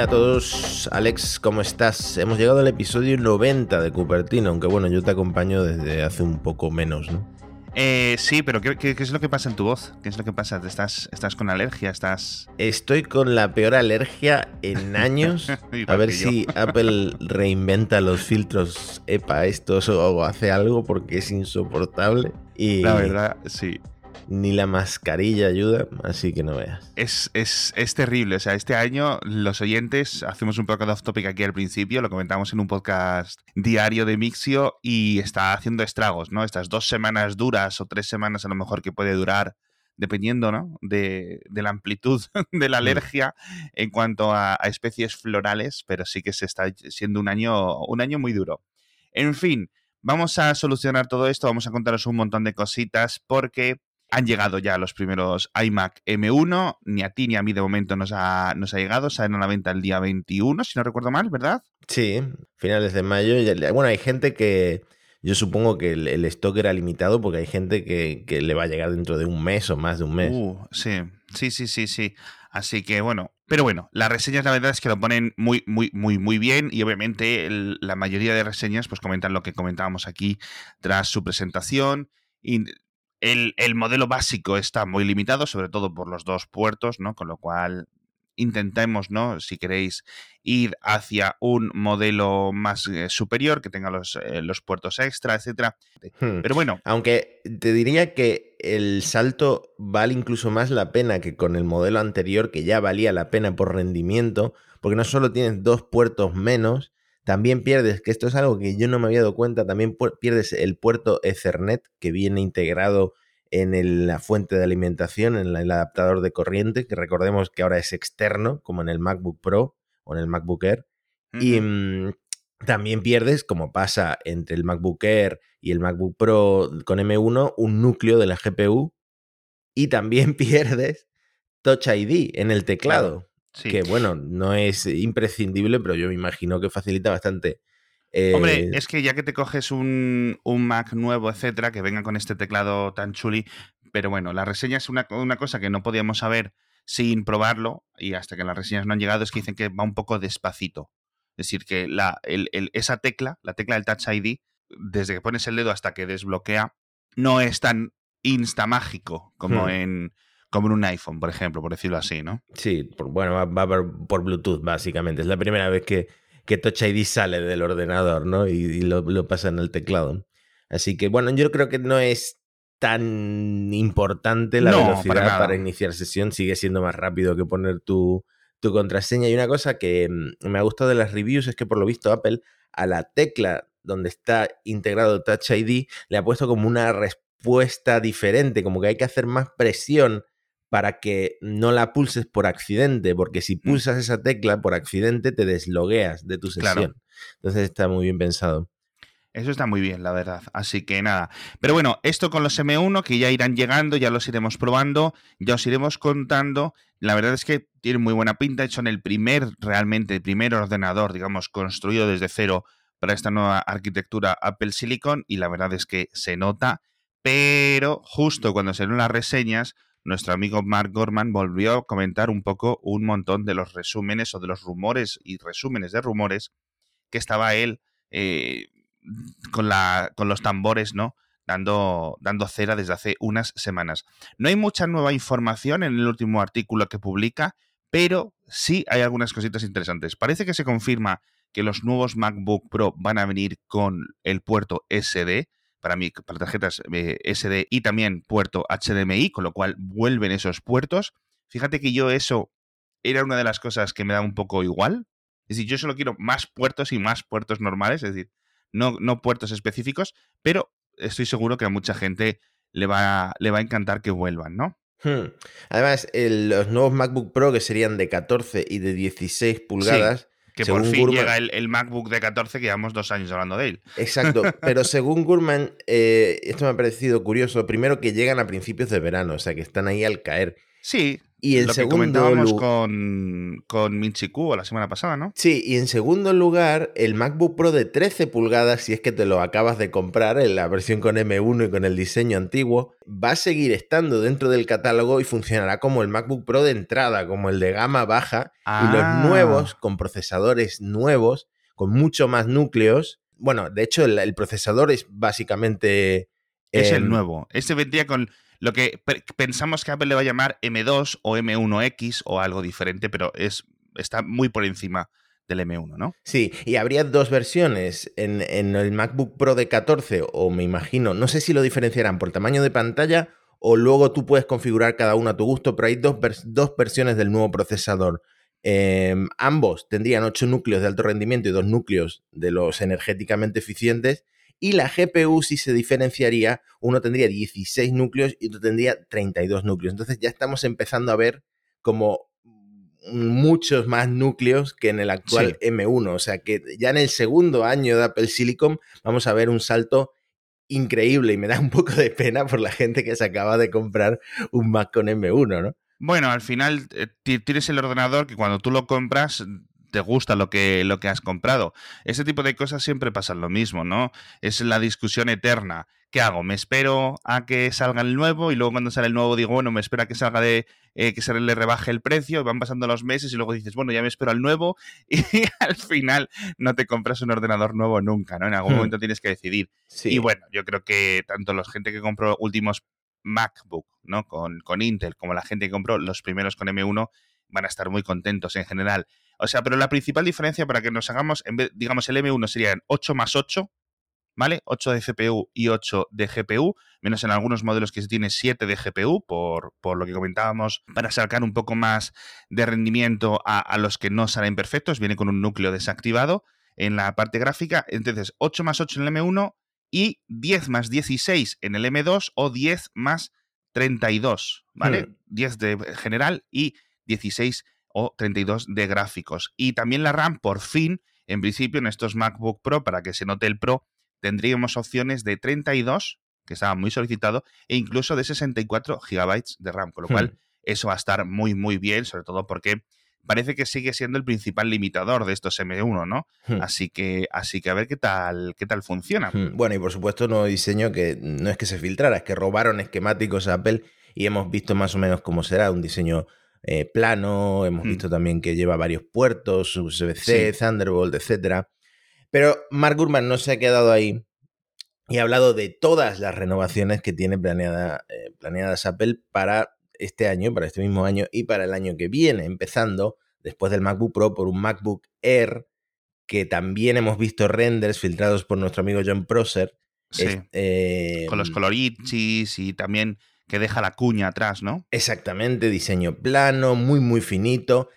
Hola a todos, Alex, ¿cómo estás? Hemos llegado al episodio 90 de Cupertino, aunque bueno, yo te acompaño desde hace un poco menos, ¿no? Eh, sí, pero ¿qué, ¿qué, es lo que pasa en tu voz? ¿Qué es lo que pasa? ¿Estás, estás con alergia? ¿Estás...? Estoy con la peor alergia en años. a ver si Apple reinventa los filtros EPA estos o hace algo porque es insoportable. Y... La verdad, sí ni la mascarilla ayuda, así que no veas. Es, es, es, terrible, o sea, este año los oyentes, hacemos un poco de off topic aquí al principio, lo comentamos en un podcast diario de Mixio y está haciendo estragos, ¿no? Estas dos semanas duras o tres semanas a lo mejor que puede durar dependiendo ¿no? de, de, la amplitud de la alergia en cuanto a, a, especies florales, pero sí que se está siendo un año, un año muy duro. En fin, vamos a solucionar todo esto, vamos a contaros un montón de cositas porque han llegado ya los primeros iMac M1, ni a ti ni a mí de momento nos ha, nos ha llegado, salen a la venta el día 21, si no recuerdo mal, ¿verdad? Sí, finales de mayo. Bueno, hay gente que, yo supongo que el, stock era limitado porque hay gente que, que, le va a llegar dentro de un mes o más de un mes. Uh, sí, sí, sí, sí, sí. Así que bueno, pero bueno, las reseñas la verdad es que lo ponen muy, muy, muy, muy bien y obviamente la mayoría de reseñas pues comentan lo que comentábamos aquí tras su presentación. Y el, modelo básico está muy limitado, sobre todo por los dos puertos, ¿no? Con lo cual intentemos, ¿no? Si queréis ir hacia un modelo más eh, superior, que tenga los, eh, los, puertos extra, etcétera. Hmm. Pero bueno. Aunque te diría que el salto vale incluso más la pena que con el modelo anterior, que ya valía la pena por rendimiento, porque no solo tienes dos puertos menos, también pierdes, que esto es algo que yo no me había dado cuenta, también pierdes el puerto Ethernet que viene integrado en la fuente de alimentación, en el adaptador de corriente, que recordemos que ahora es externo, como en el MacBook Pro o en el MacBook Air. Y mm, también pierdes, como pasa entre el MacBook Air y el MacBook Pro con M1, un núcleo de la GPU. Y también pierdes Touch ID en el teclado. Que bueno, no es imprescindible, pero yo me imagino que facilita bastante. Hombre, eh, es que ya que te coges un, Mac nuevo, etcétera, que venga con este teclado tan chuli, pero bueno, la reseña es una, cosa que no podíamos saber sin probarlo, y hasta que las reseñas no han llegado, es que dicen que va un poco despacito. Es decir, que la, esa tecla, la tecla del Touch ID, desde que pones el dedo hasta que desbloquea, no es tan insta mágico como hmm. en como en un iPhone, por ejemplo, por decirlo así, ¿no? Sí, bueno, va, por, Bluetooth, básicamente. Es la primera vez que, que Touch ID sale del ordenador, ¿no? Y, lo, pasa en el teclado. Así que, bueno, yo creo que no es tan importante la velocidad para, iniciar sesión. Sigue siendo más rápido que poner tu, tu contraseña. Y una cosa que mm, me ha gustado de las reviews es que, por lo visto, Apple a la tecla donde está integrado Touch ID le ha puesto como una respuesta diferente, como que hay que hacer más presión para que no la pulses por accidente, porque si mm. pulsas esa tecla por accidente te deslogueas de tu sesión. Entonces está muy bien pensado. Eso está muy bien, la verdad. Así que nada. Pero bueno, esto con los M1 que ya irán llegando, ya los iremos probando, ya os iremos contando. La verdad es que tiene muy buena pinta. En el primer, realmente, el primer ordenador, digamos, construido desde cero para esta nueva arquitectura Apple Silicon. Y la verdad es que se nota. Pero justo cuando se las reseñas, nuestro amigo Mark Gorman volvió a comentar un poco un montón de los resúmenes o de los rumores y resúmenes de rumores que estaba él eh, con, la, con los tambores, ¿no? Dando, dando cera desde hace unas semanas. No hay mucha nueva información en el último artículo que publica, pero sí hay algunas cositas interesantes. Parece que se confirma que los nuevos MacBook Pro van a venir con el puerto SD, para, mí, para tarjetas eh, SD y también puerto HDMI, con lo cual vuelven esos puertos. Fíjate que yo eso era una de las cosas que me da un poco igual. Es decir, yo solo quiero más puertos y más puertos normales, es decir, no, no puertos específicos, pero estoy seguro que a mucha gente le va, le va a encantar que vuelvan, ¿no? Hmm. Además, los nuevos MacBook Pro que serían de 14 y de 16 pulgadas que por fin llega el, MacBook de 14, que llevamos dos años hablando de él. Exacto, pero según Gurman, eh, esto me ha parecido curioso. Primero que llegan a principios de verano, o sea que están ahí al caer. Sí, Y en Lo que segundo comentábamos lu- con, con la semana pasada, ¿no? Sí, y en segundo lugar, el MacBook Pro de 13 pulgadas, si es que te lo acabas de comprar en la versión con M1 y con el diseño antiguo, va a seguir estando dentro del catálogo y funcionará como el MacBook Pro de entrada, como el de gama baja, y Ah. los nuevos, con procesadores nuevos, con mucho más núcleos. Bueno, de hecho, el, el procesador es básicamente... Es em, el nuevo. Este vendría con lo que pe- pensamos que Apple le va a llamar M2 o M1X o algo diferente, pero es está muy por encima del M1, ¿no? Sí, y habría dos versiones en, el MacBook Pro de 14, o me imagino, no sé si lo diferenciarán por tamaño de pantalla o luego tú puedes configurar cada uno a tu gusto, pero hay dos, dos versiones del nuevo procesador. Em, ambos tendrían 8 núcleos de alto rendimiento y dos núcleos de los energéticamente eficientes. Y la GPU sí se diferenciaría, uno tendría 16 núcleos y otro tendría 32 núcleos. Entonces ya estamos empezando a ver como muchos más núcleos que en el actual M1. O sea que ya en el segundo año de Apple Silicon vamos a ver un salto increíble y me da un poco de pena por la gente que se acaba de comprar un Mac con M1, ¿no? Bueno, al final eh, ti- tienes el ordenador que cuando tú lo compras te gusta lo que, lo que has comprado. Ese tipo de cosas siempre pasan lo mismo, ¿no? Es la discusión eterna. ¿Qué hago? ¿Me espero a que salga el nuevo y luego cuando sale el nuevo digo, bueno, me espera que salga de eh, que se le rebaje el precio, van pasando los meses y luego dices, bueno, ya me espero al nuevo y al final no te compras un ordenador nuevo nunca, ¿no? En algún Hmm. momento tienes que decidir. Sí. Y bueno, yo creo que tanto la gente que compró últimos MacBook, ¿no? Con, con Intel, como la gente que compró los primeros con M1, van a estar muy contentos en general. O sea, pero la principal diferencia para que nos hagamos, en vez, digamos, el M1 serían 8 más 8, ¿vale? 8 de CPU y 8 de GPU, menos en algunos modelos que se tiene 7 de GPU, por, por lo que comentábamos, para sacar un poco más de rendimiento a, a los que no salen perfectos, viene con un núcleo desactivado en la parte gráfica, entonces 8 más 8 en el M1 y 10 más 16 en el M2 o 10 más 32, ¿vale? Hmm. 10 de general y 16 o 32 de gráficos. Y también la RAM, por fin, en principio, en estos MacBook Pro, para que se note el Pro, tendríamos opciones de 32, que estaba muy solicitado, e incluso de 64 gigabytes de RAM, con lo cual Hmm. eso va a estar muy, muy bien, sobre todo porque parece que sigue siendo el principal limitador de estos M1, ¿no? Hmm. Así que, así que a ver qué tal, qué tal funciona. Hmm. Bueno, y por supuesto, nuevo diseño que no es que se filtrara, es que robaron esquemáticos a Apple y hemos visto más o menos cómo será, un diseño eh, plano, hemos Hmm. visto también que lleva varios puertos, USB-C, Sí. Thunderbolt, etc. Pero Mark Gurman no se ha quedado ahí y ha hablado de todas las renovaciones que tiene planeada, eh, planeadas Apple para este año, para este mismo año y para el año que viene, empezando después del MacBook Pro por un MacBook Air que también hemos visto renders filtrados por nuestro amigo John Prosser. Sí. Es- eh, Con los colorichis y también que deja la cuña atrás, ¿no? Exactamente, diseño plano, muy, muy finito,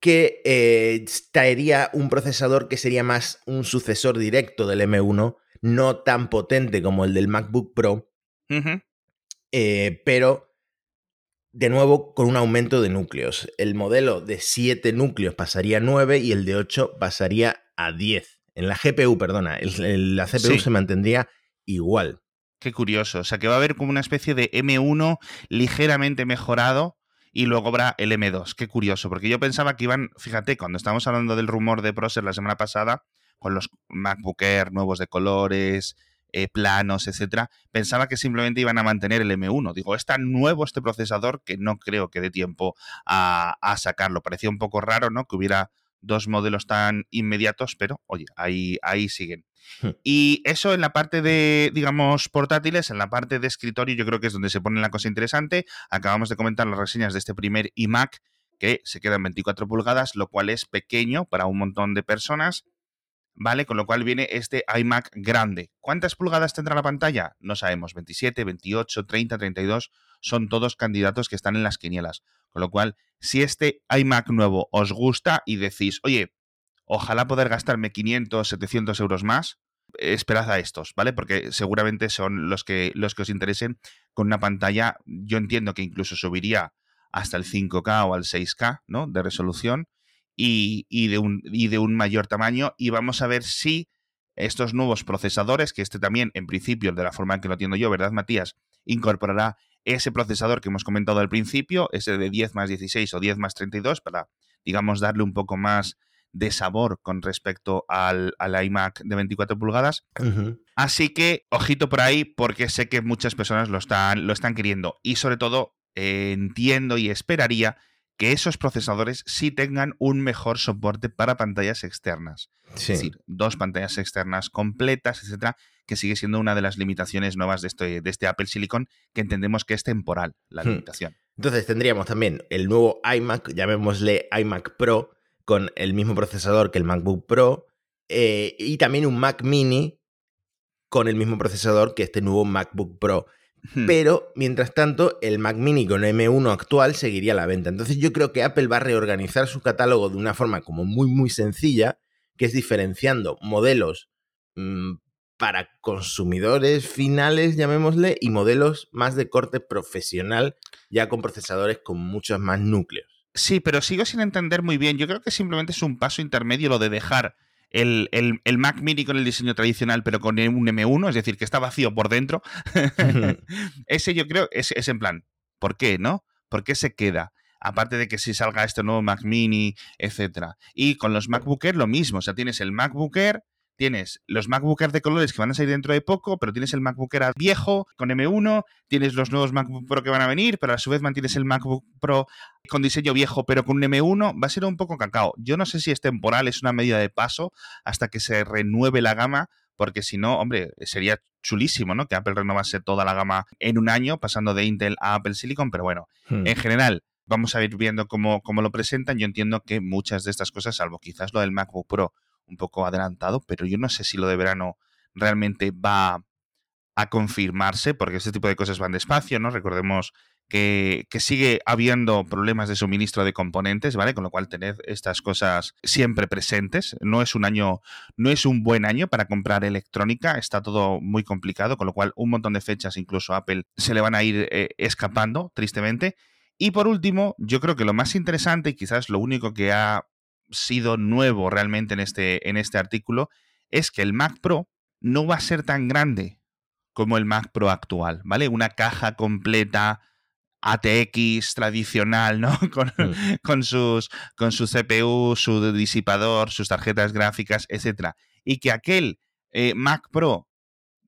que eh, traería un procesador que sería más un sucesor directo del M1, no tan potente como el del MacBook Pro, eh, pero de nuevo con un aumento de núcleos. El modelo de 7 núcleos pasaría a 9 y el de 8 pasaría a 10. En la GPU, perdona, el- el- la CPU Sí. se mantendría igual. Qué curioso. O sea, que va a haber como una especie de M1 ligeramente mejorado y luego habrá el M2. Qué curioso, porque yo pensaba que iban, fíjate, cuando estábamos hablando del rumor de Procer la semana pasada, con los MacBook Air nuevos de colores, eh, planos, etcétera, pensaba que simplemente iban a mantener el M1. Digo, es tan nuevo este procesador que no creo que dé tiempo a, a sacarlo. Parecía un poco raro, ¿no? Que hubiera dos modelos tan inmediatos, pero oye, ahí, ahí siguen. Hmm. Y eso en la parte de, digamos, portátiles, en la parte de escritorio, yo creo que es donde se pone la cosa interesante. Acabamos de comentar las reseñas de este primer iMac, que se queda en 24 pulgadas, lo cual es pequeño para un montón de personas. ¿Vale? Con lo cual viene este iMac grande. ¿Cuántas pulgadas tendrá la pantalla? No sabemos. 27, 28, 30, 32. Son todos candidatos que están en las quinielas. Con lo cual, si este iMac nuevo os gusta y decís, oye, ojalá poder gastarme 500, 700 euros más, esperad a estos, ¿vale? Porque seguramente son los que, los que os interesen con una pantalla, yo entiendo que incluso subiría hasta el 5K o al 6K, ¿no? De resolución y, y de un, y de un mayor tamaño. Y vamos a ver si estos nuevos procesadores, que este también, en principio, de la forma en que lo entiendo yo, ¿verdad, Matías? Incorporará ese procesador que hemos comentado al principio, ese de 10 más 16 o 10 más 32, para, digamos, darle un poco más de sabor con respecto al, iMac de 24 pulgadas. Así que, ojito por ahí, porque sé que muchas personas lo están, lo están queriendo. Y sobre todo, eh, entiendo y esperaría que esos procesadores sí tengan un mejor soporte para pantallas externas. Es decir, dos pantallas externas completas, etcétera, que sigue siendo una de las limitaciones nuevas de este, de este Apple Silicon, que entendemos que es temporal la hmm. limitación. Entonces tendríamos también el nuevo iMac, llamémosle iMac Pro, con el mismo procesador que el MacBook Pro, eh, y también un Mac Mini con el mismo procesador que este nuevo MacBook Pro. Hmm. Pero, mientras tanto, el Mac Mini con M1 actual seguiría a la venta. Entonces yo creo que Apple va a reorganizar su catálogo de una forma como muy, muy sencilla, que es diferenciando modelos mm, para consumidores finales, llamémosle, y modelos más de corte profesional, ya con procesadores con muchos más núcleos. Sí, pero sigo sin entender muy bien. Yo creo que simplemente es un paso intermedio lo de dejar el, Mac Mini con el diseño tradicional, pero con un M1, es decir, que está vacío por dentro. Ese yo creo es, es en plan, ¿por qué, no? ¿Por qué se queda? aparte de que si salga este nuevo Mac Mini, etcétera. Y con los MacBook Air lo mismo, o sea, tienes el MacBook Air tienes los MacBook Air de colores que van a salir dentro de poco, pero tienes el MacBook Air viejo con M1, tienes los nuevos MacBook Pro que van a venir, pero a su vez mantienes el MacBook Pro con diseño viejo pero con un M1, va a ser un poco cacao. Yo no sé si es temporal, es una medida de paso hasta que se renueve la gama, porque si no, hombre, sería chulísimo, ¿no? Que Apple renovase toda la gama en un año, pasando de Intel a Apple Silicon, pero bueno, hmm. en general, vamos a ir viendo cómo, cómo, lo presentan. Yo entiendo que muchas de estas cosas, salvo quizás lo del MacBook Pro un poco adelantado, pero yo no sé si lo de verano realmente va a confirmarse, porque este tipo de cosas van despacio, ¿no? Recordemos que, que, sigue habiendo problemas de suministro de componentes, ¿vale? Con lo cual tened estas cosas siempre presentes. No es un año, no es un buen año para comprar electrónica, está todo muy complicado, con lo cual un montón de fechas, incluso Apple, se le van a ir eh, escapando, tristemente. Y por último, yo creo que lo más interesante, y quizás lo único que ha sido nuevo realmente en este, en este artículo es que el Mac Pro no va a ser tan grande como el Mac Pro actual, ¿vale? Una caja completa ATX tradicional, ¿no? Con, mm. con, sus, con su CPU, su disipador, sus tarjetas gráficas, etc. Y que aquel eh, Mac Pro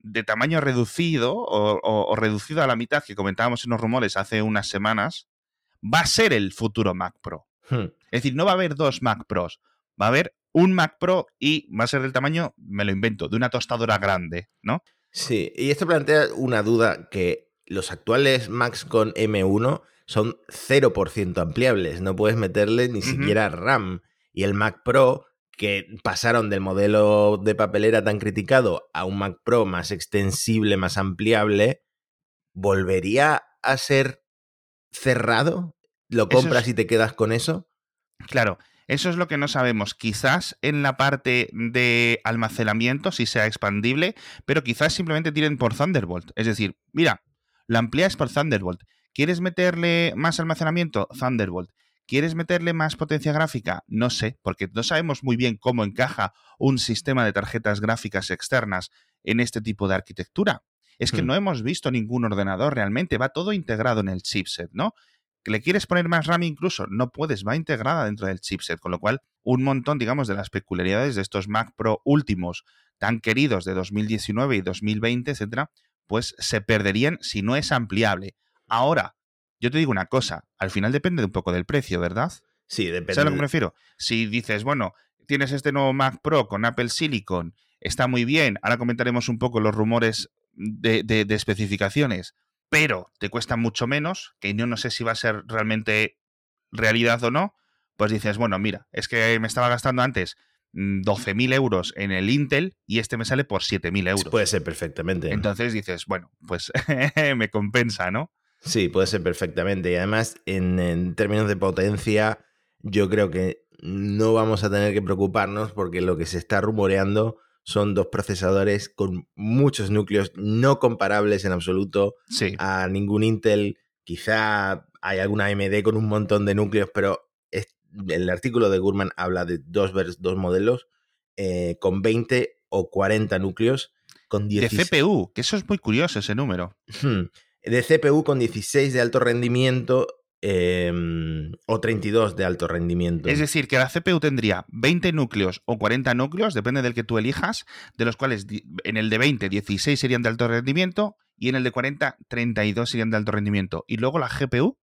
de tamaño reducido o, reducido a la mitad que comentábamos en los rumores hace unas semanas, va a ser el futuro Mac Pro. Hmm. Es decir, no va a haber dos Mac Pros, va a haber un Mac Pro y va a ser del tamaño, me lo invento, de una tostadora grande, ¿no? Sí, y esto plantea una duda que los actuales Macs con M1 son 0% ampliables, no puedes meterle ni siquiera RAM. Y el Mac Pro, que pasaron del modelo de papelera tan criticado a un Mac Pro más extensible, más ampliable, ¿volvería a ser cerrado? ¿Lo compras y te quedas con eso? Claro, eso es lo que no sabemos. Quizás en la parte de almacenamiento sí sea expandible, pero quizás simplemente tiren por Thunderbolt. Es decir, mira, lo amplías por Thunderbolt. ¿Quieres meterle más almacenamiento? Thunderbolt. ¿Quieres meterle más potencia gráfica? No sé, porque no sabemos muy bien cómo encaja un sistema de tarjetas gráficas externas en este tipo de arquitectura. Es que hmm. no hemos visto ningún ordenador realmente, va todo integrado en el chipset, ¿no? ¿Que le quieres poner más RAM incluso? No puedes, va integrada dentro del chipset, con lo cual un montón, digamos, de las peculiaridades de estos Mac Pro últimos, tan queridos de 2019 y 2020, etcétera, pues se perderían si no es ampliable. Ahora, yo te digo una cosa, al final depende un poco del precio, ¿verdad? Sí, depende. ¿Sabes a lo que me refiero? Si dices, bueno, tienes este nuevo Mac Pro con Apple Silicon, está muy bien, ahora comentaremos un poco los rumores de, de especificaciones, pero te cuesta mucho menos, que yo no sé si va a ser realmente realidad o no, pues dices, bueno, mira, es que me estaba gastando antes 12.000 mm, euros en el Intel y este me sale por 7.000 euros. Puede ser perfectamente. Entonces dices, bueno, pues me compensa, ¿no? Sí, puede ser perfectamente. Y además, en, en, términos de potencia, yo creo que no vamos a tener que preocuparnos porque lo que se está rumoreando son dos procesadores con muchos núcleos no comparables en absoluto a ningún Intel. Quizá hay alguna AMD con un montón de núcleos, pero el artículo de Gurman habla de dos, dos modelos eh, con 20 o 40 núcleos. Con De CPU, que eso es muy curioso ese número. de CPU con 16 de alto rendimiento em, o 32 de alto rendimiento. Es decir, que la CPU tendría 20 núcleos o 40 núcleos, depende del que tú elijas, de los cuales en el de 20, 16 serían de alto rendimiento y en el de 40, 32 serían de alto rendimiento. Y luego la GPU.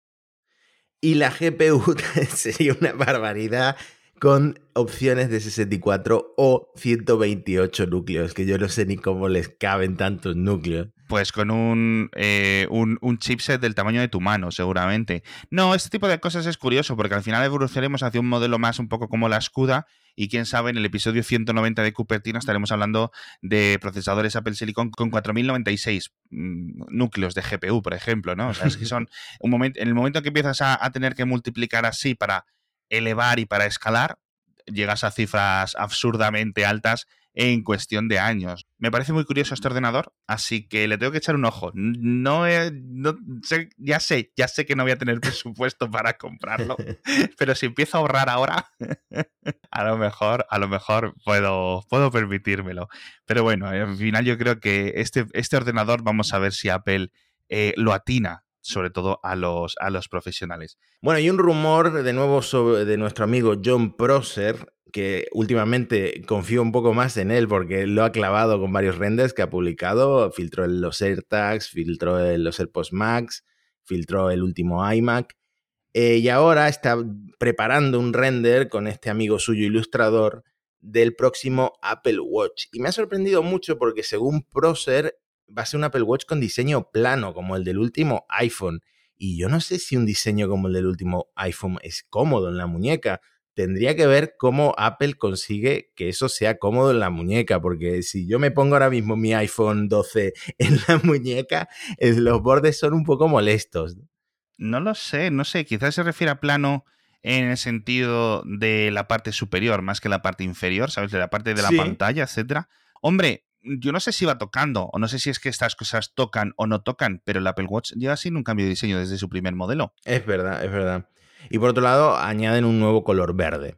Y la GPU sería una barbaridad con opciones de 64 o 128 núcleos, que yo no sé ni cómo les caben tantos núcleos. Pues con eh, un, un, chipset del tamaño de tu mano, seguramente. No, este tipo de cosas es curioso, porque al final evolucionaremos hacia un modelo más un poco como la Scuda, y quién sabe, en el episodio 190 de Cupertino estaremos hablando de procesadores Apple Silicon con 4096 mm, núcleos de GPU, por ejemplo, ¿no? O sea, es que son un momento, en el momento que empiezas a tener que multiplicar así para elevar y para escalar, llegas a cifras absurdamente altas en cuestión de años. Me parece muy curioso este ordenador, así que le tengo que echar un ojo. No, sé, ya sé, ya sé que no voy a tener presupuesto para comprarlo, pero si empiezo a ahorrar ahora, a lo mejor, a lo mejor puedo, puedo permitírmelo. Pero bueno, al final yo creo que este, este ordenador vamos a ver si Apple eh, lo atina sobre todo a los, a los profesionales. Bueno, hay un rumor de nuevo sobre, de nuestro amigo John Prosser, que últimamente confío un poco más en él porque lo ha clavado con varios renders que ha publicado, filtró los AirTags, filtró los AirPods Max, filtró el último iMac eh, y ahora está preparando un render con este amigo suyo ilustrador del próximo Apple Watch. Y me ha sorprendido mucho porque según Prosser va a ser un Apple Watch con diseño plano, como el del último iPhone. Y yo no sé si un diseño como el del último iPhone es cómodo en la muñeca. Tendría que ver cómo Apple consigue que eso sea cómodo en la muñeca, porque si yo me pongo ahora mismo mi iPhone 12 en la muñeca, los bordes son un poco molestos. No lo sé, no sé, quizás se refiere a plano en el sentido de la parte superior más que la parte inferior, ¿sabes? De la parte de la pantalla, etcétera. Hombre, yo no sé si va tocando, o no sé si es que estas cosas tocan o no tocan, pero el Apple Watch lleva sin un cambio de diseño desde su primer modelo. Es verdad, es verdad. Y por otro lado, añaden un nuevo color verde.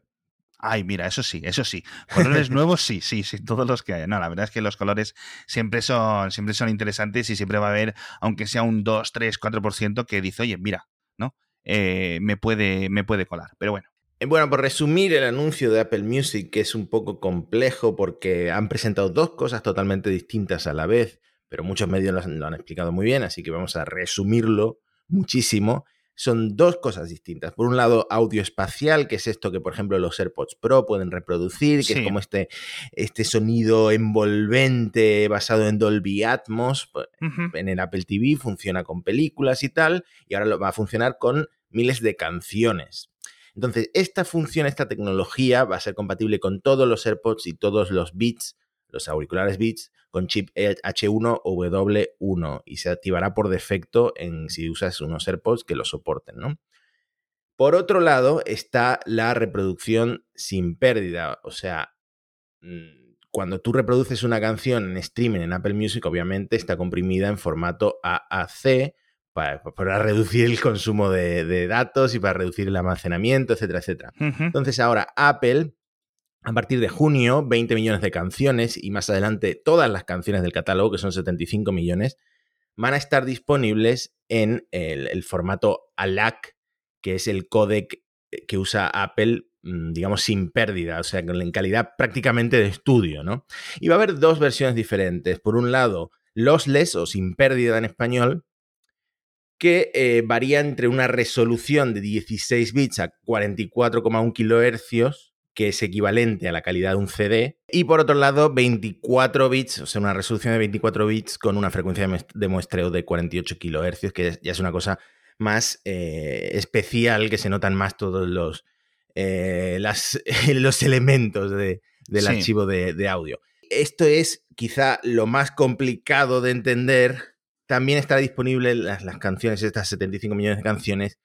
Ay, mira, eso sí, eso sí. Colores nuevos, sí, sí, sí, todos los que hay. No, la verdad es que los colores siempre son, siempre son interesantes y siempre va a haber, aunque sea un 2, 3, 4% que dice, oye, mira, ¿no? Eh, me, puede, me puede colar. Pero bueno, eh, bueno, por resumir el anuncio de Apple Music, que es un poco complejo porque han presentado dos cosas totalmente distintas a la vez, pero muchos medios lo han, explicado muy bien, así que vamos a resumirlo muchísimo. Son dos cosas distintas. Por un lado, audio espacial, que es esto que, por ejemplo, los AirPods Pro pueden reproducir, que es como este, este sonido envolvente basado en Dolby Atmos. En el Apple TV funciona con películas y tal, y ahora lo va a funcionar con miles de canciones. Entonces, esta función, esta tecnología va a ser compatible con todos los AirPods y todos los Beats, los auriculares Beats, con chip H1 o W1 y se activará por defecto en si usas unos AirPods que lo soporten, ¿no? Por otro lado está la reproducción sin pérdida, o sea, mm, cuando tú reproduces una canción en streaming en Apple Music, obviamente está comprimida en formato AAC para, reducir el consumo de, datos y para reducir el almacenamiento, etcétera, etcétera. Entonces ahora Apple, a partir de junio, 20 millones de canciones y más adelante todas las canciones del catálogo, que son 75 millones, van a estar disponibles en el, formato ALAC, que es el codec que usa Apple mm, digamos, sin pérdida, o sea, en calidad prácticamente de estudio, ¿no? Y va a haber dos versiones diferentes. Por un lado, lossless o sin pérdida en español, que eh, varía entre una resolución de 16 bits a 44,1 kHz, que es equivalente a la calidad de un CD, y por otro lado 24 bits, o sea, una resolución de 24 bits con una frecuencia de muestreo de 48 kHz, que ya es una cosa más eh, especial, que se notan más todos los, eh, los elementos del archivo de audio. Esto es quizá lo más complicado de entender. También estará disponible las, las canciones, estas 75 millones de canciones,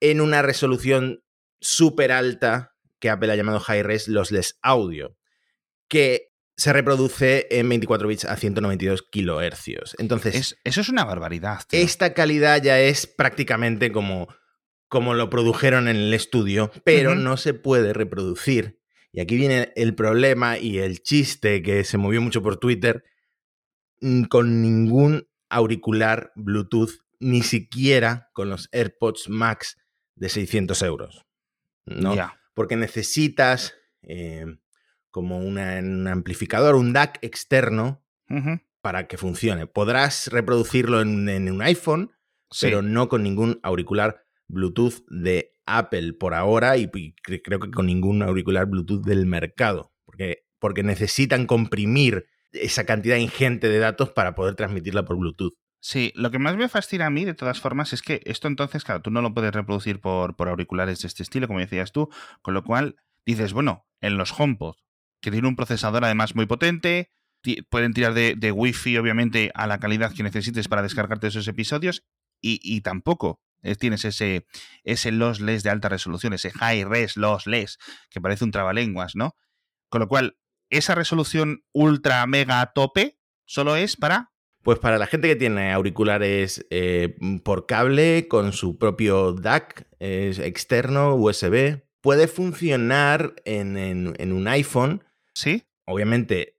en una resolución súper alta que Apple ha llamado High Res Lossless Audio, que se reproduce en 24 bits a 192 kilohercios. Entonces, eso es una barbaridad. Esta calidad ya es prácticamente como, como lo produjeron en el estudio, pero no se puede reproducir. Y aquí viene el problema y el chiste que se movió mucho por Twitter mm, con ningún auricular Bluetooth ni siquiera con los AirPods Max de 600 euros. ¿no? Porque necesitas eh, como un amplificador, un DAC externo para que funcione. Podrás reproducirlo en, un iPhone, pero no con ningún auricular Bluetooth de Apple por ahora y, creo que con ningún auricular Bluetooth del mercado, porque, porque necesitan comprimir esa cantidad ingente de datos para poder transmitirla por Bluetooth. Sí, lo que más me fascina a mí, de todas formas, es que esto entonces, claro, tú no lo puedes reproducir por, por auriculares de este estilo, como decías tú, con lo cual dices, bueno, en los HomePod, que tiene un procesador además muy potente, pueden tirar de, de Wi-Fi, obviamente, a la calidad que necesites para descargarte esos episodios, y, tampoco eh, tienes ese, ese lossless de alta resolución, ese high res lossless, que parece un trabalenguas, ¿no? Con lo cual, esa resolución ultra mega tope solo es para pues para la gente que tiene auriculares eh, por cable con su propio DAC externo, USB, puede funcionar en, un iPhone. Sí. Obviamente,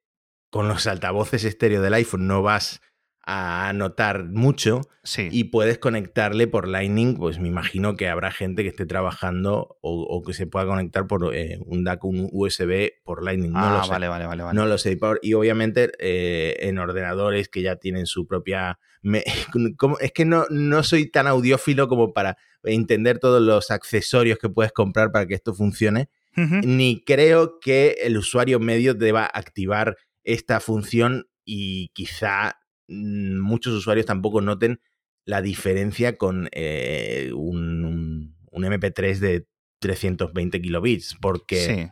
con los altavoces estéreo del iPhone no vas a notar mucho y puedes conectarle por Lightning, pues me imagino que habrá gente que esté trabajando o, que se pueda conectar por eh, un DAC, un USB por Lightning. No ah, lo sé. vale, vale, vale, No lo sé. Y obviamente eh, en ordenadores que ya tienen su propia... es que no, no soy tan audiófilo como para entender todos los accesorios que puedes comprar para que esto funcione. Ni creo que el usuario medio deba activar esta función y quizá muchos usuarios tampoco noten la diferencia con eh, un, MP3 de 320 kilobits, porque...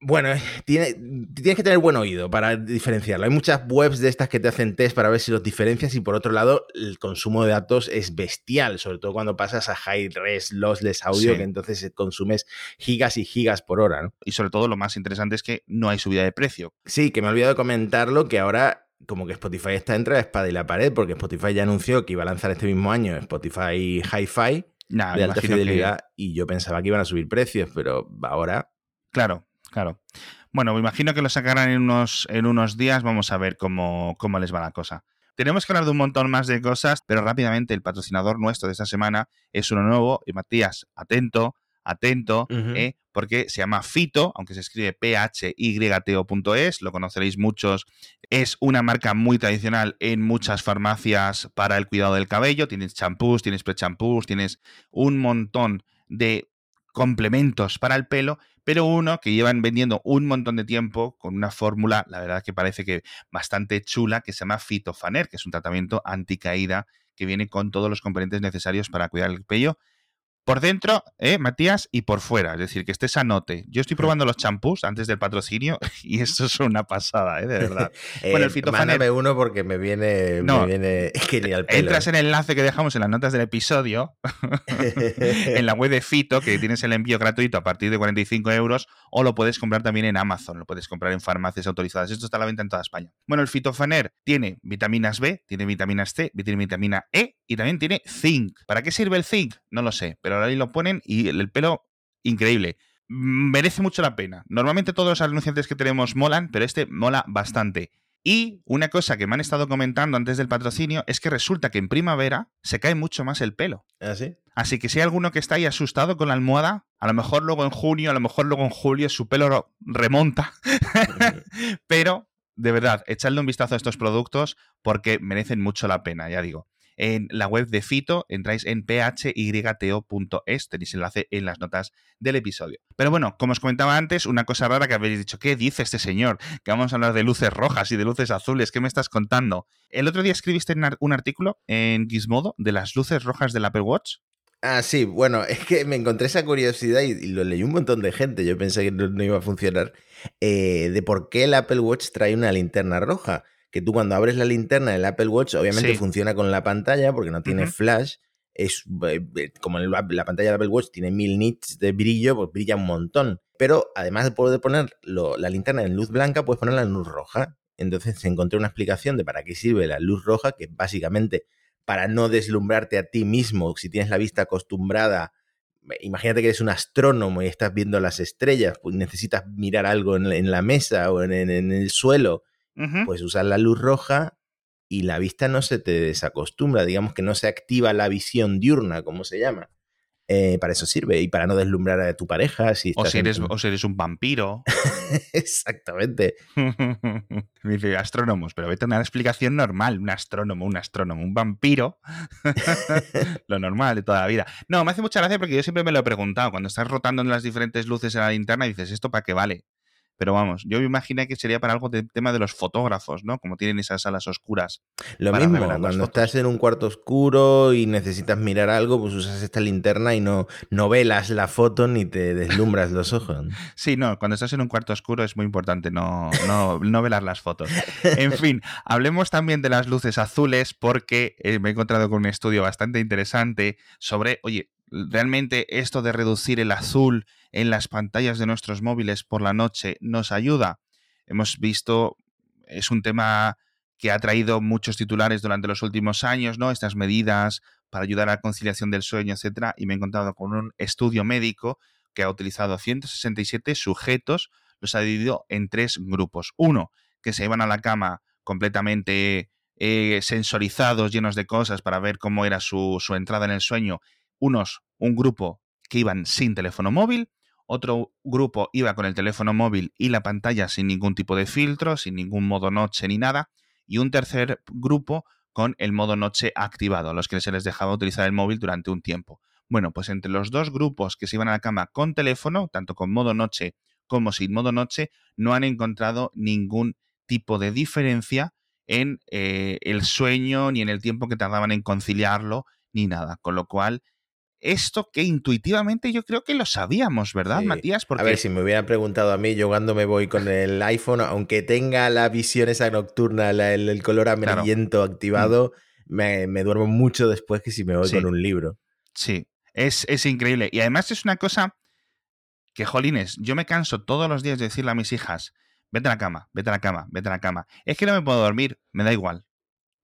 Bueno, eh, tiene, tienes que tener buen oído para diferenciarlo. Hay muchas webs de estas que te hacen test para ver si los diferencias y por otro lado el consumo de datos es bestial, sobre todo cuando pasas a high res lossless audio, que entonces consumes gigas y gigas por hora. Y sobre todo lo más interesante es que no hay subida de precio. Sí, que me he olvidado de comentarlo, que ahora como que Spotify está entre la espada y la pared, porque Spotify ya anunció que iba a lanzar este mismo año Spotify Hi-Fi de alta fidelidad y yo pensaba que iban a subir precios, pero ahora... Claro, claro. Bueno, me imagino que lo sacarán en unos, en unos días, vamos a ver cómo, cómo les va la cosa. Tenemos que hablar de un montón más de cosas, pero rápidamente el patrocinador nuestro de esta semana es uno nuevo, y Matías, atento, atento, ¿eh? porque se llama Fito, aunque se escribe P-H-Y-T-O.es, lo conoceréis muchos. Es una marca muy tradicional en muchas farmacias para el cuidado del cabello. Tienes champús, tienes pre-champús, tienes un montón de complementos para el pelo, pero uno que llevan vendiendo un montón de tiempo con una fórmula, la verdad que parece que bastante chula, que se llama Fitofaner, que es un tratamiento anticaída que viene con todos los componentes necesarios para cuidar el pelo por dentro, ¿eh, Matías, y por fuera. Es decir, que estés anote. Yo estoy probando los champús antes del patrocinio y esto es una pasada, ¿eh? de verdad. bueno, el eh, uno porque me viene, no, me genial. Entras en el enlace que dejamos en las notas del episodio, en la web de Fito, que tienes el envío gratuito a partir de 45 euros, o lo puedes comprar también en Amazon, lo puedes comprar en farmacias autorizadas. Esto está a la venta en toda España. Bueno, el Fitofaner tiene vitaminas B, tiene vitaminas C, tiene vitamina E y también tiene zinc. ¿Para qué sirve el zinc? No lo sé, pero ahí lo ponen y el pelo, increíble. Merece mucho la pena. Normalmente todos los anunciantes que tenemos molan, pero este mola bastante. Y una cosa que me han estado comentando antes del patrocinio es que resulta que en primavera se cae mucho más el pelo. ¿Ah, Así que si hay alguno que está ahí asustado con la almohada, a lo mejor luego en junio, a lo mejor luego en julio su pelo remonta. Pero, de verdad, echadle un vistazo a estos productos porque merecen mucho la pena, ya digo en la web de Fito, entráis en phyto.es, tenéis enlace en las notas del episodio. Pero bueno, como os comentaba antes, una cosa rara que habéis dicho, ¿qué dice este señor? Que vamos a hablar de luces rojas y de luces azules, ¿qué me estás contando? El otro día escribiste un artículo en Gizmodo de las luces rojas del Apple Watch. Ah, sí, bueno, es que me encontré esa curiosidad y, lo leí un montón de gente, yo pensé que no, iba a funcionar, eh, de por qué el Apple Watch trae una linterna roja que tú cuando abres la linterna del Apple Watch, obviamente funciona con la pantalla porque no tiene flash. Es eh, eh, como la pantalla del Apple Watch tiene mil nits de brillo, pues brilla un montón. Pero además de poder poner la linterna en luz blanca, puedes ponerla en luz roja. Entonces se encontré una explicación de para qué sirve la luz roja, que básicamente para no deslumbrarte a ti mismo, si tienes la vista acostumbrada, imagínate que eres un astrónomo y estás viendo las estrellas, pues necesitas mirar algo en, la mesa o en, el suelo pues usar la luz roja y la vista no se te desacostumbra, digamos que no se activa la visión diurna, como se llama. Eh, para eso sirve y para no deslumbrar a tu pareja. Si o, si eres, o si eres un vampiro. Exactamente. Me dice astrónomos, pero vete a una explicación normal. Un astrónomo, un astrónomo, un vampiro. lo normal de toda la vida. No, me hace mucha gracia porque yo siempre me lo he preguntado. Cuando estás rotando en las diferentes luces en la linterna, dices, ¿esto para qué vale? Pero vamos, yo me imaginé que sería para algo del tema de los fotógrafos, ¿no? Como tienen esas salas oscuras. Lo mismo, cuando estás en un cuarto oscuro y necesitas mirar algo, pues usas esta linterna y no, no velas la foto ni te deslumbras los ojos. Sí, no, cuando estás en un cuarto oscuro es muy importante no, no, no velar las fotos. En fin, hablemos también de las luces azules porque eh, me he encontrado con un estudio bastante interesante sobre, oye, realmente esto de reducir el azul en las pantallas de nuestros móviles por la noche nos ayuda. Hemos visto, es un tema que ha traído muchos titulares durante los últimos años, ¿no? Estas medidas para ayudar a la conciliación del sueño, etcétera, y me he encontrado con un estudio médico que ha utilizado 167 sujetos, los ha dividido en tres grupos. Uno, que se iban a la cama completamente eh, sensorizados, llenos de cosas para ver cómo era su, su entrada en el sueño. Unos, un grupo que iban sin teléfono móvil otro grupo iba con el teléfono móvil y la pantalla sin ningún tipo de filtro, sin ningún modo noche ni nada, y un tercer grupo con el modo noche activado, a los que se les dejaba utilizar el móvil durante un tiempo. Bueno, pues entre los dos grupos que se iban a la cama con teléfono, tanto con modo noche como sin modo noche, no han encontrado ningún tipo de diferencia en eh, el sueño, ni en el tiempo que tardaban en conciliarlo, ni nada. Con lo cual, esto que intuitivamente yo creo que lo sabíamos, ¿verdad, Matías? Porque... A ver, si me hubieran preguntado a mí, yo cuando me voy con el iPhone, aunque tenga la visión esa nocturna, el, color amarillento activado, mm. me, duermo mucho después que si me voy con un libro. Sí, es, es, increíble. Y además es una cosa que, jolines, yo me canso todos los días de decirle a mis hijas, vete a la cama, vete a la cama, vete a la cama. Es que no me puedo dormir, me da igual.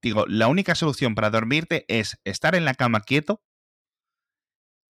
Digo, la única solución para dormirte es estar en la cama quieto,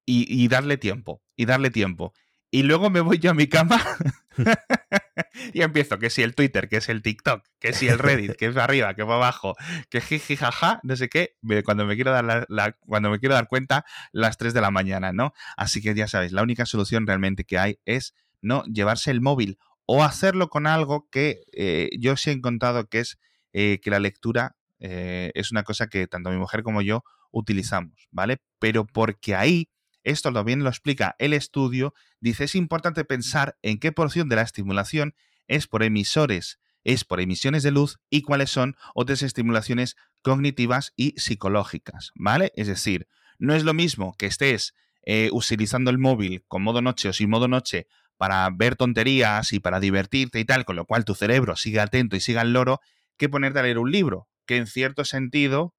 y, darle tiempo, y darle tiempo. Y luego me voy yo a mi cama y empiezo, que si el Twitter, que es el TikTok, que si el Reddit, que es arriba, que va abajo, que jiji, jaja, no sé qué, cuando me quiero dar la, cuando me quiero dar cuenta, las 3 de la mañana, ¿no? Así que ya sabéis, la única solución realmente que hay es no llevarse el móvil o hacerlo con algo que eh, yo sí he encontrado que es eh, que la lectura eh, es una cosa que tanto mi mujer como yo utilizamos, ¿vale? Pero porque ahí esto también lo explica el estudio. Dice, es importante pensar en qué porción de la estimulación es por emisores, es por emisiones de luz y cuáles son otras estimulaciones cognitivas y psicológicas, ¿vale? Es decir, no es lo mismo que estés eh, utilizando el móvil con modo noche o sin modo noche para ver tonterías y para divertirte y tal, con lo cual tu cerebro siga atento y siga el loro, que ponerte a leer un libro, que en cierto sentido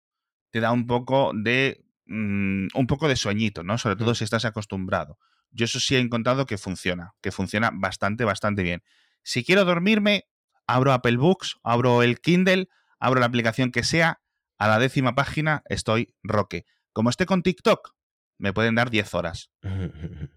te da un poco de Mm, un poco de sueñito, ¿no? Sobre todo si estás acostumbrado. Yo eso sí he encontrado que funciona, que funciona bastante, bastante bien. Si quiero dormirme, abro Apple Books, abro el Kindle, abro la aplicación que sea, a la décima página estoy roque. Como esté con TikTok, me pueden dar 10 horas.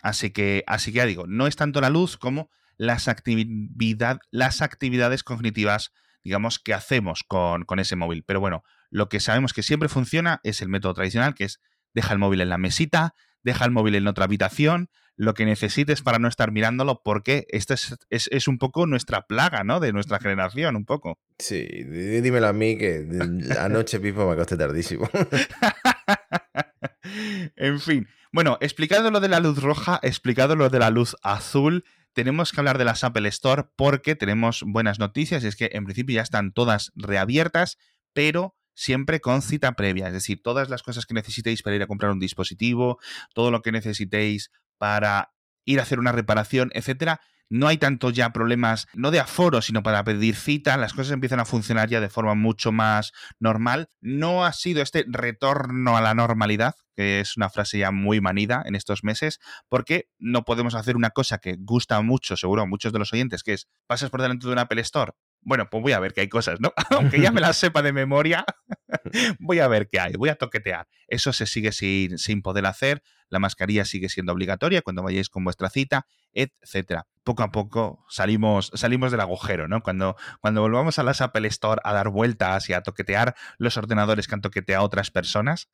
Así que, así que ya digo, no es tanto la luz como las, actividad, las actividades cognitivas, digamos, que hacemos con, con ese móvil. Pero bueno, lo que sabemos que siempre funciona es el método tradicional, que es deja el móvil en la mesita, deja el móvil en otra habitación, lo que necesites para no estar mirándolo, porque esta es, un poco nuestra plaga, ¿no? De nuestra generación, un poco. Sí, dímelo a mí que anoche Pipo me acosté tardísimo. en fin. Bueno, explicado lo de la luz roja, explicado lo de la luz azul, tenemos que hablar de las Apple Store porque tenemos buenas noticias y es que en principio ya están todas reabiertas, pero siempre con cita previa, es decir, todas las cosas que necesitéis para ir a comprar un dispositivo, todo lo que necesitéis para ir a hacer una reparación, etcétera, no hay tanto ya problemas, no de aforo, sino para pedir cita, las cosas empiezan a funcionar ya de forma mucho más normal. No ha sido este retorno a la normalidad, que es una frase ya muy manida en estos meses, porque no podemos hacer una cosa que gusta mucho, seguro a muchos de los oyentes, que es pasas por delante de una Apple Store, bueno, pues voy a ver que hay cosas, ¿no? Aunque ya me las sepa de memoria, voy a ver qué hay, voy a toquetear. Eso se sigue sin, sin poder hacer, la mascarilla sigue siendo obligatoria cuando vayáis con vuestra cita, etcétera. Poco a poco salimos, salimos del agujero, ¿no? Cuando, cuando volvamos a las Apple Store a dar vueltas y a toquetear los ordenadores que han toqueteado otras personas,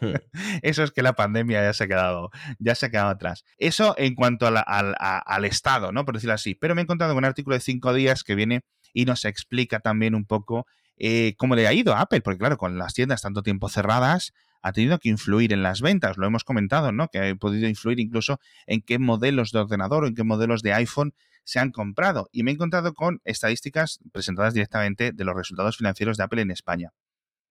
hmm. eso es que la pandemia ya se ha quedado, ya se ha quedado atrás. Eso en cuanto al, Estado, ¿no? Por decirlo así. Pero me he encontrado con un artículo de cinco días que viene y nos explica también un poco eh, cómo le ha ido a Apple, porque claro, con las tiendas tanto tiempo cerradas, ha tenido que influir en las ventas, lo hemos comentado, ¿no? Que ha podido influir incluso en qué modelos de ordenador o en qué modelos de iPhone se han comprado. Y me he encontrado con estadísticas presentadas directamente de los resultados financieros de Apple en España.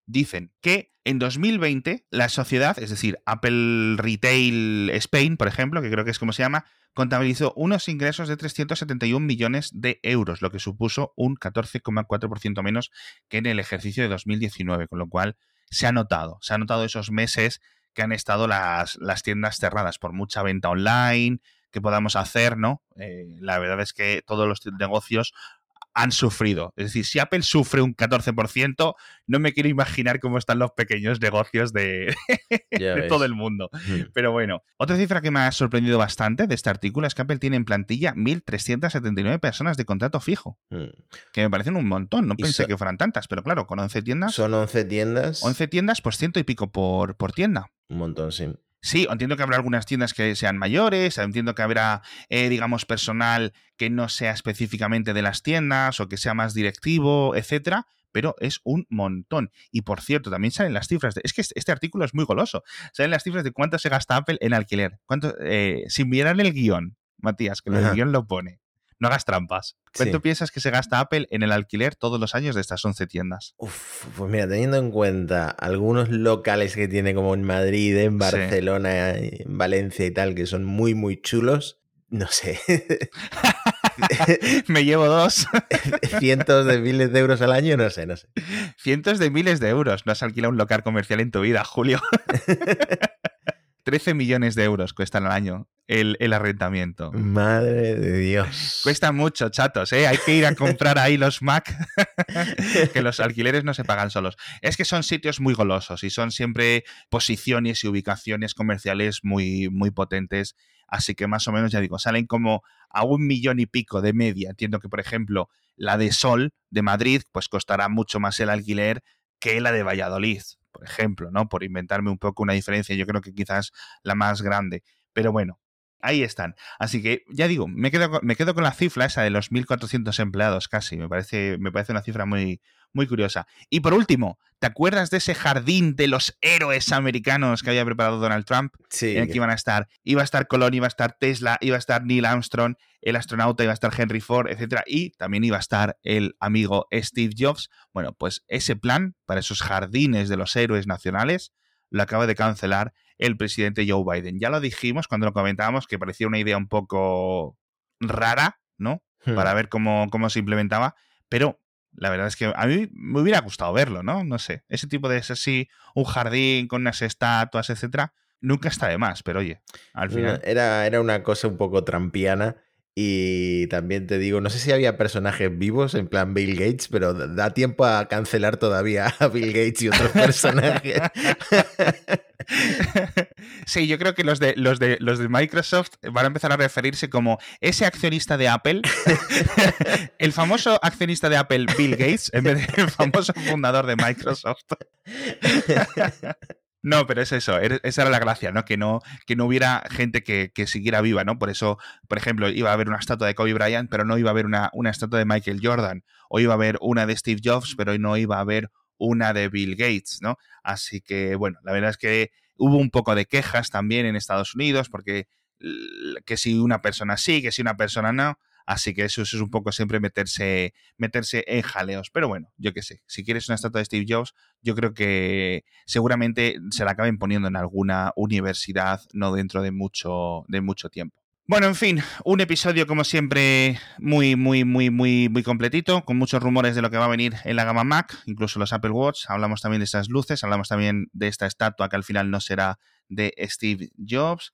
Dicen que en 2020 la sociedad, es decir, Apple Retail Spain, por ejemplo, que creo que es como se llama, contabilizó unos ingresos de 371 millones de euros, lo que supuso un 14,4% menos que en el ejercicio de 2019, con lo cual se ha notado, se ha notado esos meses que han estado las, las tiendas cerradas por mucha venta online que podamos hacer, ¿no? Eh, la verdad es que todos los negocios han sufrido. Es decir, si Apple sufre un 14%, no me quiero imaginar cómo están los pequeños negocios de, todo el mundo. Pero bueno, otra cifra que me ha sorprendido bastante de este artículo es que Apple tiene en plantilla 1.379 personas de contrato fijo, mm. que me parecen un montón. No pensé que fueran tantas, pero claro, con 11 tiendas... Son 11 tiendas. 11 tiendas, pues ciento y pico por, por tienda. Un montón, sí. Sí, entiendo que habrá algunas tiendas que sean mayores, entiendo que habrá, eh, digamos, personal que no sea específicamente de las tiendas o que sea más directivo, etcétera, pero es un montón. Y por cierto, también salen las cifras. De, es que este, artículo es muy goloso. Salen las cifras de cuánto se gasta Apple en alquiler. Cuánto, eh, sin mirar el guion, Matías, que el guion lo pone. No hagas trampas. ¿Cuánto piensas que se gasta Apple en el alquiler todos los años de estas 11 tiendas? pues mira, teniendo en cuenta algunos locales que tiene como en Madrid, en Barcelona, en Valencia y tal, que son muy, muy chulos, no sé. Me llevo dos. Cientos de miles de euros al año, no sé, no sé. Cientos de miles de euros. No has alquilado un local comercial en tu vida, Julio. 13 millones de euros cuestan al año el, arrendamiento. Madre de Dios. Cuesta mucho, chatos, ¿eh? Hay que ir a comprar ahí los Mac, que los alquileres no se pagan solos. Es que son sitios muy golosos y son siempre posiciones y ubicaciones comerciales muy, muy potentes. Así que más o menos, ya digo, salen como a un millón y pico de media. Entiendo que, por ejemplo, la de Sol de Madrid, pues costará mucho más el alquiler que la de Valladolid por ejemplo, ¿no? Por inventarme un poco una diferencia, yo creo que quizás la más grande. Pero bueno, ahí están. Así que ya digo, me quedo, me quedo con la cifra esa de los 1.400 empleados casi. Me parece, me parece una cifra muy, muy curiosa. Y por último, ¿te acuerdas de ese jardín de los héroes americanos que había preparado Donald Trump? Sí. En el que iban a estar, iba a estar Colón, iba a estar Tesla, iba a estar Neil Armstrong, el astronauta, iba a estar Henry Ford, etc. Y también iba a estar el amigo Steve Jobs. Bueno, pues ese plan para esos jardines de los héroes nacionales lo acaba de cancelar el presidente Joe Biden. Ya lo dijimos cuando lo comentábamos que parecía una idea un poco rara, ¿no? Hmm. Para ver cómo, cómo se implementaba, pero la verdad es que a mí me hubiera gustado verlo, ¿no? No sé, ese tipo de, así, un jardín con unas estatuas, etcétera, nunca está de más, pero oye, al final... Era, era una cosa un poco trampiana y también te digo, no sé si había personajes vivos en plan Bill Gates, pero da tiempo a cancelar todavía a Bill Gates y otros personajes. Sí, yo creo que los de, los, de, los de Microsoft van a empezar a referirse como ese accionista de Apple, el famoso accionista de Apple Bill Gates, en vez del famoso fundador de Microsoft. No, pero es eso, esa era la gracia, ¿no? Que no, que no hubiera gente que, siguiera viva, ¿no? Por eso, por ejemplo, iba a haber una estatua de Kobe Bryant, pero no iba a haber una, una estatua de Michael Jordan, o iba a haber una de Steve Jobs, pero no iba a haber una de Bill Gates, ¿no? Así que, bueno, la verdad es que hubo un poco de quejas también en Estados Unidos, porque que si una persona sí, que si una persona no, Así que eso, es un poco siempre meterse, meterse en jaleos. Pero bueno, yo qué sé, si quieres una estatua de Steve Jobs, yo creo que seguramente se la acaben poniendo en alguna universidad no dentro de mucho, de mucho tiempo. Bueno, en fin, un episodio como siempre muy, muy, muy, muy, muy completito, con muchos rumores de lo que va a venir en la gama Mac, incluso los Apple Watch. Hablamos también de esas luces, hablamos también de esta estatua que al final no será de Steve Jobs.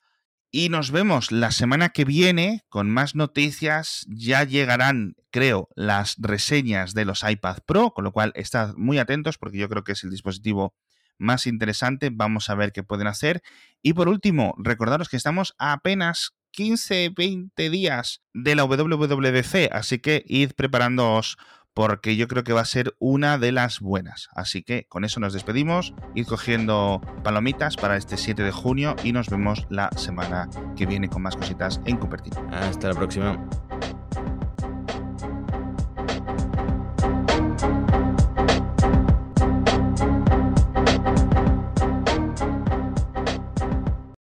Y nos vemos la semana que viene con más noticias. Ya llegarán, creo, las reseñas de los iPad Pro, con lo cual estad muy atentos porque yo creo que es el dispositivo más interesante. Vamos a ver qué pueden hacer. Y por último, recordaros que estamos a apenas 15, 20 días de la WWDC, así que id preparándoos porque yo creo que va a ser una de las buenas. Así que con eso nos despedimos, id cogiendo palomitas para este 7 de junio y nos vemos la semana que viene con más cositas en Cupertino. Hasta la próxima.